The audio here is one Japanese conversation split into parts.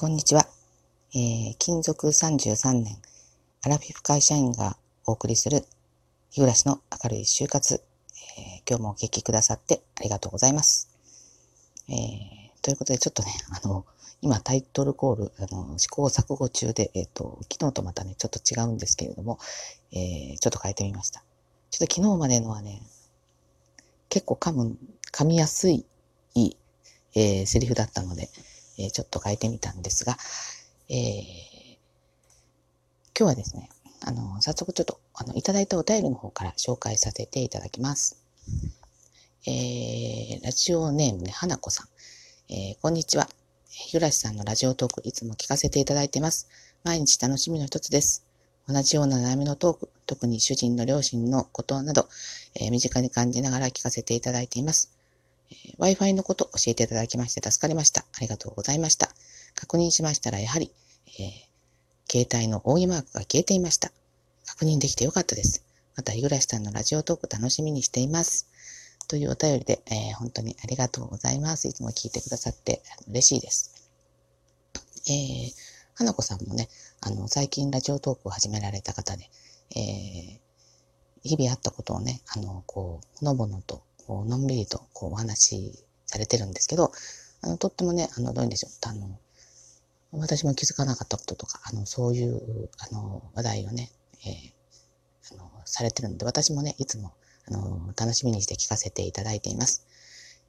こんにちは。えー、勤続33年、アラフィフ会社員がお送りする、日暮らしの明るい就活、えー、今日もお聞きくださってありがとうございます。えー、ということで、ちょっとね、あの、今タイトルコール、あの、試行錯誤中で、えっ、と、昨日とまたね、ちょっと違うんですけれども、えーちょっと変えてみました。ちょっと昨日までのはね、結構噛む、噛みやすい、えー、セリフだったので、え、ちょっと変えてみたんですが、えー、今日はですね、あの、早速ちょっと、あの、いただいたお便りの方から紹介させていただきます。えー、ラジオネームね、花子さん。えー、こんにちは。ゆらしさんのラジオトーク、いつも聞かせていただいてます。毎日楽しみの一つです。同じような悩みのトーク、特に主人の両親のことなど、えー、身近に感じながら聞かせていただいています。えー、Wi-Fi のこと教えていただきまして助かりました。ありがとうございました。確認しましたら、やはり、えー、携帯の扇マークが消えていました。確認できてよかったです。また、日暮さんのラジオトーク楽しみにしています。というお便りで、えー、本当にありがとうございます。いつも聞いてくださって嬉しいです。えー、花子さんもね、あの、最近ラジオトークを始められた方で、えー、日々あったことをね、あの、こう、ほのぼのとこう、のんびりと、こう、お話しされてるんですけど、あの、とってもね、あの、どういうんでしょう、あの、私も気づかなかったこととか、あの、そういう、あの、話題をね、えー、あの、されてるので、私もね、いつも、あの、楽しみにして聞かせていただいています。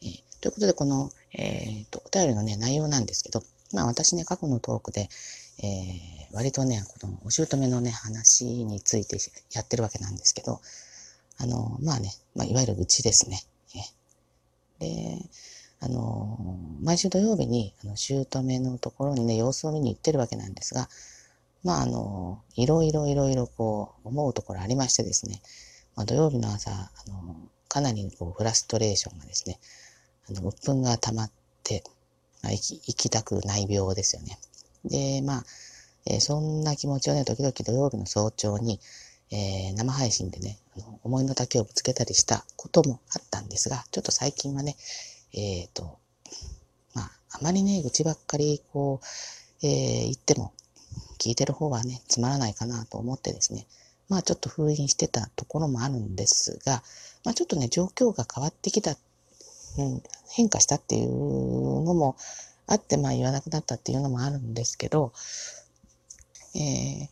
えー、ということで、この、え、ー、と、お便りのね、内容なんですけど、まあ私ね、過去のトークで、えー、割とね、このお姑のね、話についてやってるわけなんですけど、あの、まあね、まあ、いわゆるうちですね。で、あの、毎週土曜日に、あの、姑のところにね、様子を見に行ってるわけなんですが、まあ、あの、いろいろいろいろこう、思うところありましてですね、まあ、土曜日の朝、あの、かなりこう、フラストレーションがですね、あの、鬱憤が溜まって、まあ、生き、生きたくない病ですよね。で、まあ、えー、そんな気持ちをね、時々土曜日の早朝に、えー、生配信でね、思いの丈をぶつけたりしたこともあったんですが、ちょっと最近はね、えっ、ー、と、まあ、あまりね、愚痴ばっかり、こう、えー、言っても、聞いてる方はね、つまらないかなと思ってですね、まあちょっと封印してたところもあるんですが、まあちょっとね、状況が変わってきた、うん、変化したっていうのもあって、まあ言わなくなったっていうのもあるんですけど、えー、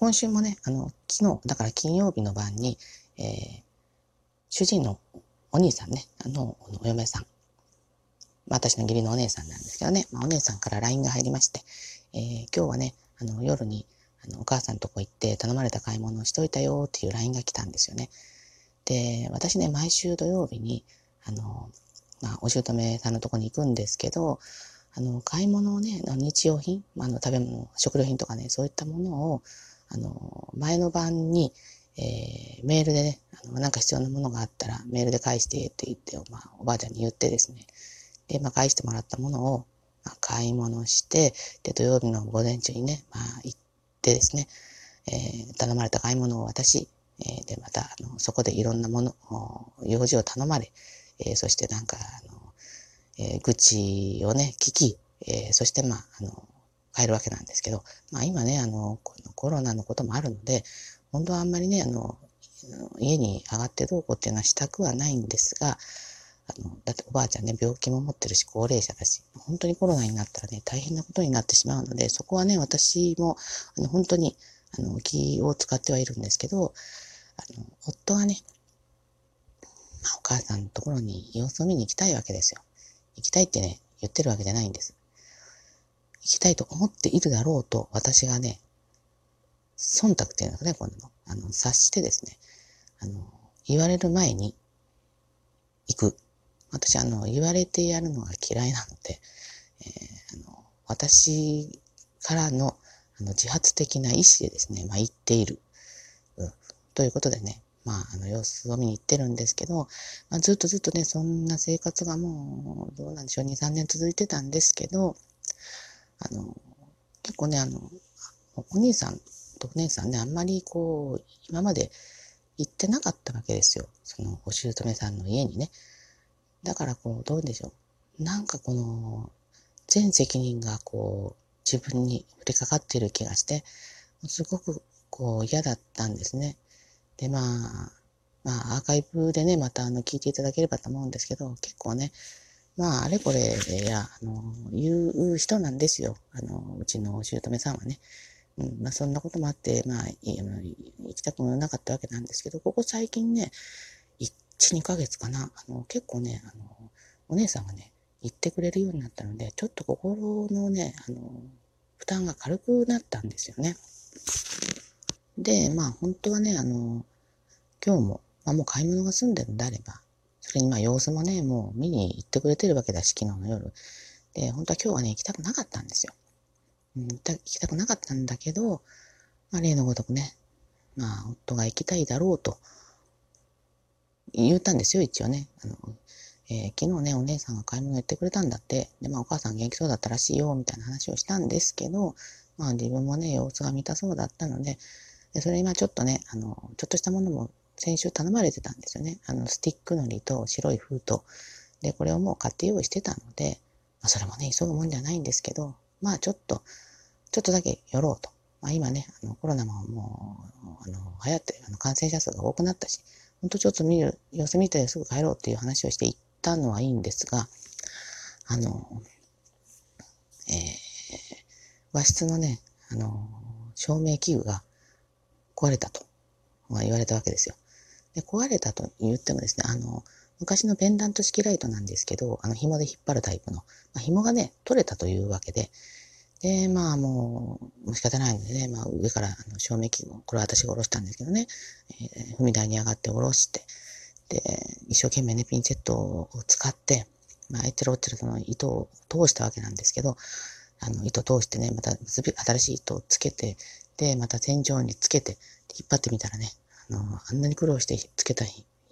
今週もね、あの、昨日、だから金曜日の晩に、えー、主人のお兄さんね、あの、お嫁さん、私の義理のお姉さんなんですけどね、まあ、お姉さんから LINE が入りまして、えー、今日はね、あの、夜に、あの、お母さんとこ行って頼まれた買い物をしといたよっていう LINE が来たんですよね。で、私ね、毎週土曜日に、あの、まあ、お姑さんのとこに行くんですけど、あの、買い物をね、日用品、まあの、食べ物、食料品とかね、そういったものを、あの、前の晩に、えー、メールでね、あの、なんか必要なものがあったらメールで返してって言って、まあ、おばあちゃんに言ってですね、で、まあ、返してもらったものを、まあ、買い物して、で、土曜日の午前中にね、まあ、行ってですね、えー、頼まれた買い物を渡し、えー、で、また、あの、そこでいろんなもの、用事を頼まれ、えー、そしてなんか、あの、えー、愚痴をね、聞き、えー、そして、まあ、あの、変えるわけなんですけど、まあ今ね、あの、このコロナのこともあるので、本当はあんまりね、あの、家に上がってどうこうっていうのはしたくはないんですが、あの、だっておばあちゃんね、病気も持ってるし、高齢者だし、本当にコロナになったらね、大変なことになってしまうので、そこはね、私も、あの、本当に、あの、気を使ってはいるんですけど、あの、夫がね、まあ、お母さんのところに様子を見に行きたいわけですよ。行きたいってね、言ってるわけじゃないんです。行きたいと思っているだろうと、私がね、忖度っていうのかね、この、あの、察してですね、あの、言われる前に行く。私、あの、言われてやるのが嫌いなので、えー、あの、私からの、あの、自発的な意思でですね、まあ、行っている。うん。ということでね、まあ、あの、様子を見に行ってるんですけど、まあ、ずっとずっとね、そんな生活がもう、どうなんでしょう、2、3年続いてたんですけど、あの、結構ね、あの、お兄さんとお姉さんね、あんまりこう、今まで行ってなかったわけですよ。その、お姑さんの家にね。だからこう、どうでしょう。なんかこの、全責任がこう、自分に降りかかっている気がして、すごくこう嫌だったんですね。で、まあ、まあ、アーカイブでね、またあの聞いていただければと思うんですけど、結構ね、まあ、あれこれいや、あの、言う人なんですよ。あの、うちのお姑さんはね。うん、まあ、そんなこともあって、まあ、行きたくなかったわけなんですけど、ここ最近ね、1、2ヶ月かな、あの、結構ね、あの、お姉さんがね、言ってくれるようになったので、ちょっと心のね、あの、負担が軽くなったんですよね。で、まあ、本当はね、あの、今日も、まあ、もう買い物が済んでるんであれば、それにまあ様子もね、もう見に行ってくれてるわけだし、昨日の夜。で、本当は今日はね、行きたくなかったんですよ。うん、行きたくなかったんだけど、まあ例のごとくね、まあ夫が行きたいだろうと言ったんですよ、一応ね。あのえー、昨日ね、お姉さんが買い物行ってくれたんだって、で、まあお母さん元気そうだったらしいよ、みたいな話をしたんですけど、まあ自分もね、様子が見たそうだったので、でそれ今ちょっとね、あの、ちょっとしたものも先週頼まれてたんですよね。あの、スティックのりと白い封筒。で、これをもう買って用意してたので、まあ、それもね、急ぐもんじゃないんですけど、まあちょっと、ちょっとだけ寄ろうと。まあ今ね、あのコロナももう、あの、流行って、あの感染者数が多くなったし、ほんとちょっと見る、様子見てすぐ帰ろうっていう話をして行ったのはいいんですが、あの、えー、和室のね、あの、照明器具が壊れたと、まあ、言われたわけですよ。で、壊れたと言ってもですね、あの、昔のペンダント式ライトなんですけど、あの、紐で引っ張るタイプの、まあ、紐がね、取れたというわけで、で、まあもう、もう仕方ないのでね、まあ上からあの照明器を、これは私が下ろしたんですけどね、えー、踏み台に上がって下ろして、で、一生懸命ね、ピンセットを使って、まあ、えってるおってるその糸を通したわけなんですけど、あの、糸通してね、また新しい糸をつけて、で、また天井につけて、引っ張ってみたらね、あの、あんなに苦労してつけた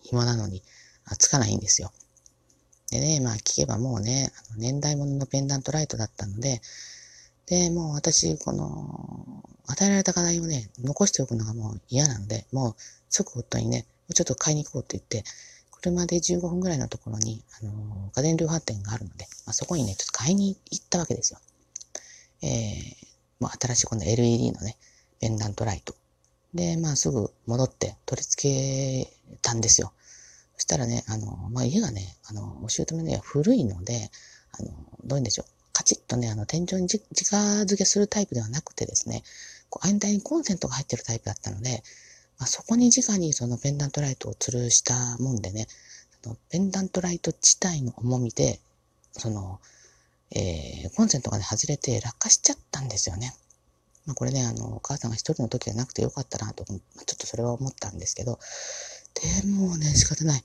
紐なのに、あつかないんですよ。でね、まあ聞けばもうね、あの年代物のペンダントライトだったので、で、もう私、この、与えられた課題をね、残しておくのがもう嫌なので、もう即夫にね、ちょっと買いに行こうって言って、車で15分ぐらいのところに、あの、家電量販店があるので、まあ、そこにね、ちょっと買いに行ったわけですよ。えー、もう新しいこの LED のね、ペンダントライト。で、まあすぐ戻って取り付けたんですよ。そしたらね、あの、まあ家がね、あの、お姑の家は古いので、あの、どういうんでしょう。カチッとね、あの、天井にじ直付けするタイプではなくてですね、こう、間にコンセントが入ってるタイプだったので、まあ、そこに直にそのペンダントライトを吊るしたもんでね、ペンダントライト自体の重みで、その、えー、コンセントがね、外れて落下しちゃったんですよね。まあ、これね、あの、お母さんが一人の時じゃなくてよかったなと、ちょっとそれは思ったんですけど、でもね、仕方ない。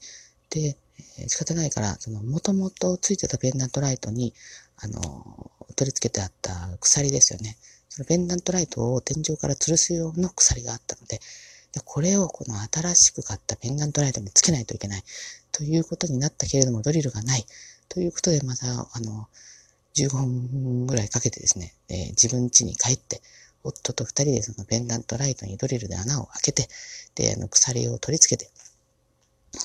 で、え、仕方ないから、その、もともとついてたペンダントライトに、あの、取り付けてあった鎖ですよね。そのペンダントライトを天井から吊るす用の鎖があったので、でこれをこの新しく買ったペンダントライトにつけないといけない。ということになったけれども、ドリルがない。ということで、また、あの、15分ぐらいかけてですね、えー、自分家に帰って、夫と二人でそのペンダントライトにドリルで穴を開けて、で、あの、鎖を取り付けて、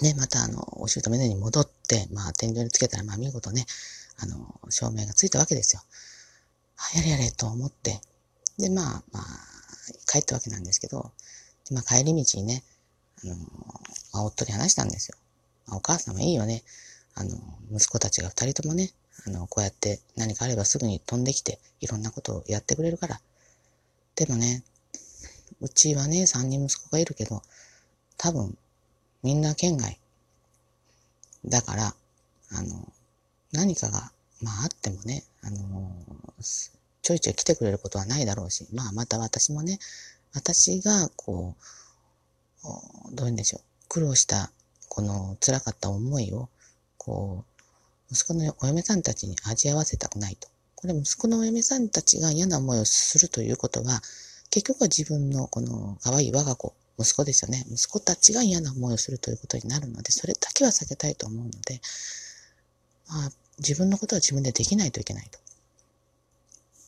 ね、またあの、お姑のに戻って、まあ、天井につけたら、まあ、見事ね、あの、照明がついたわけですよ。あ、やれやれと思って、で、まあ、まあ、帰ったわけなんですけど、でまあ、帰り道にね、あの、まあ、夫に話したんですよ。まあ、お母さんもいいよね。あの、息子たちが二人ともね、あの、こうやって何かあればすぐに飛んできて、いろんなことをやってくれるから、でもね、うちはね、三人息子がいるけど、多分、みんな県外。だから、あの、何かが、まああってもね、あの、ちょいちょい来てくれることはないだろうし、まあまた私もね、私が、こう、どういうんでしょう、苦労した、この辛かった思いを、こう、息子のお嫁さんたちに味合わせたくないと。これ息子のお嫁さんたちが嫌な思いをするということは、結局は自分のこの可愛い我が子、息子ですよね。息子たちが嫌な思いをするということになるので、それだけは避けたいと思うので、まあ、自分のことは自分でできないといけないと。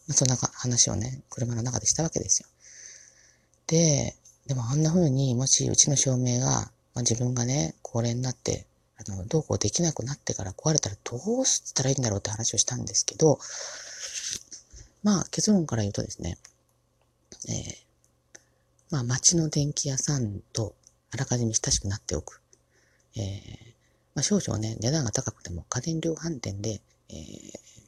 まあ、そんな話をね、車の中でしたわけですよ。で、でもあんな風に、もしうちの照明が、まあ、自分がね、高齢になって、あの、どうこうできなくなってから壊れたらどうしたらいいんだろうって話をしたんですけど、まあ結論から言うとですね、えー、まあ町の電気屋さんとあらかじめ親しくなっておく。えー、まあ少々ね、値段が高くても家電量販店で、えー、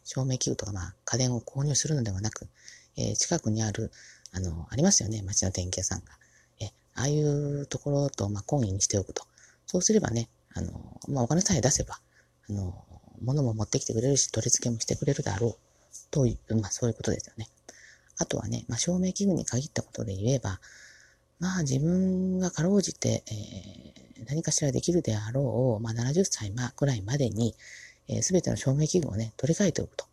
照明器具とかまあ家電を購入するのではなく、えー、近くにある、あの、ありますよね、町の電気屋さんが。えああいうところと、まあ、懇意にしておくと。そうすればね、あの、まあ、お金さえ出せば、あの、物も持ってきてくれるし、取り付けもしてくれるだろう。という、まあ、そういうことですよね。あとはね、まあ、照明器具に限ったことで言えば、まあ、自分がかろうじて、えー、何かしらできるであろう、まあ、70歳くらいまでに、す、えー、ての照明器具をね、取り替えておくと。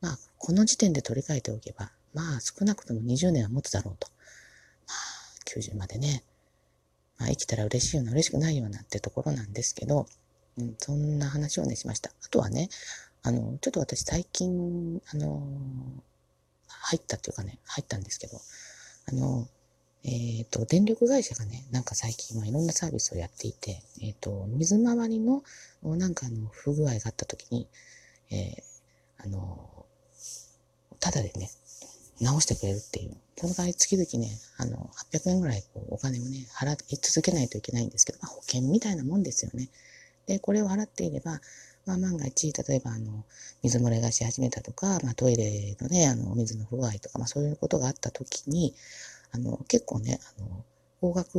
まあ、この時点で取り替えておけば、まあ、少なくとも20年は持つだろうと。まあ、90までね、まあ、生きたら嬉しいような、嬉しくないようなってところなんですけど、うん、そんな話をね、しました。あとはね、あの、ちょっと私最近、あの、入ったっていうかね、入ったんですけど、あの、えっ、ー、と、電力会社がね、なんか最近はいろんなサービスをやっていて、えっ、ー、と、水回りの、なんかあの、不具合があった時に、えー、あの、ただでね、直してくれるっていう。その場合、月々ね、あの、800円ぐらいこうお金をね、払い続けないといけないんですけど、まあ、保険みたいなもんですよね。で、これを払っていれば、まあ、万が一、例えば、あの、水漏れがし始めたとか、まあ、トイレのね、あの、お水の不具合とか、まあ、そういうことがあった時に、あの、結構ね、あの、高額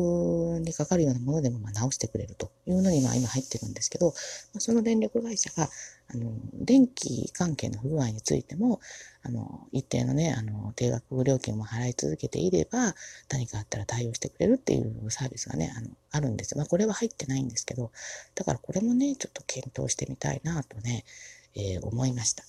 にかかるようなものでもま直してくれるというのにまあ今入ってるんですけど、まあ、その電力会社が、あの、電気関係の不具合についても、あの、一定のね、あの、定額料金を払い続けていれば、何かあったら対応してくれるっていうサービスがね、あの、あるんですよ。まあこれは入ってないんですけど、だからこれもね、ちょっと検討してみたいなとね、えー、思いました。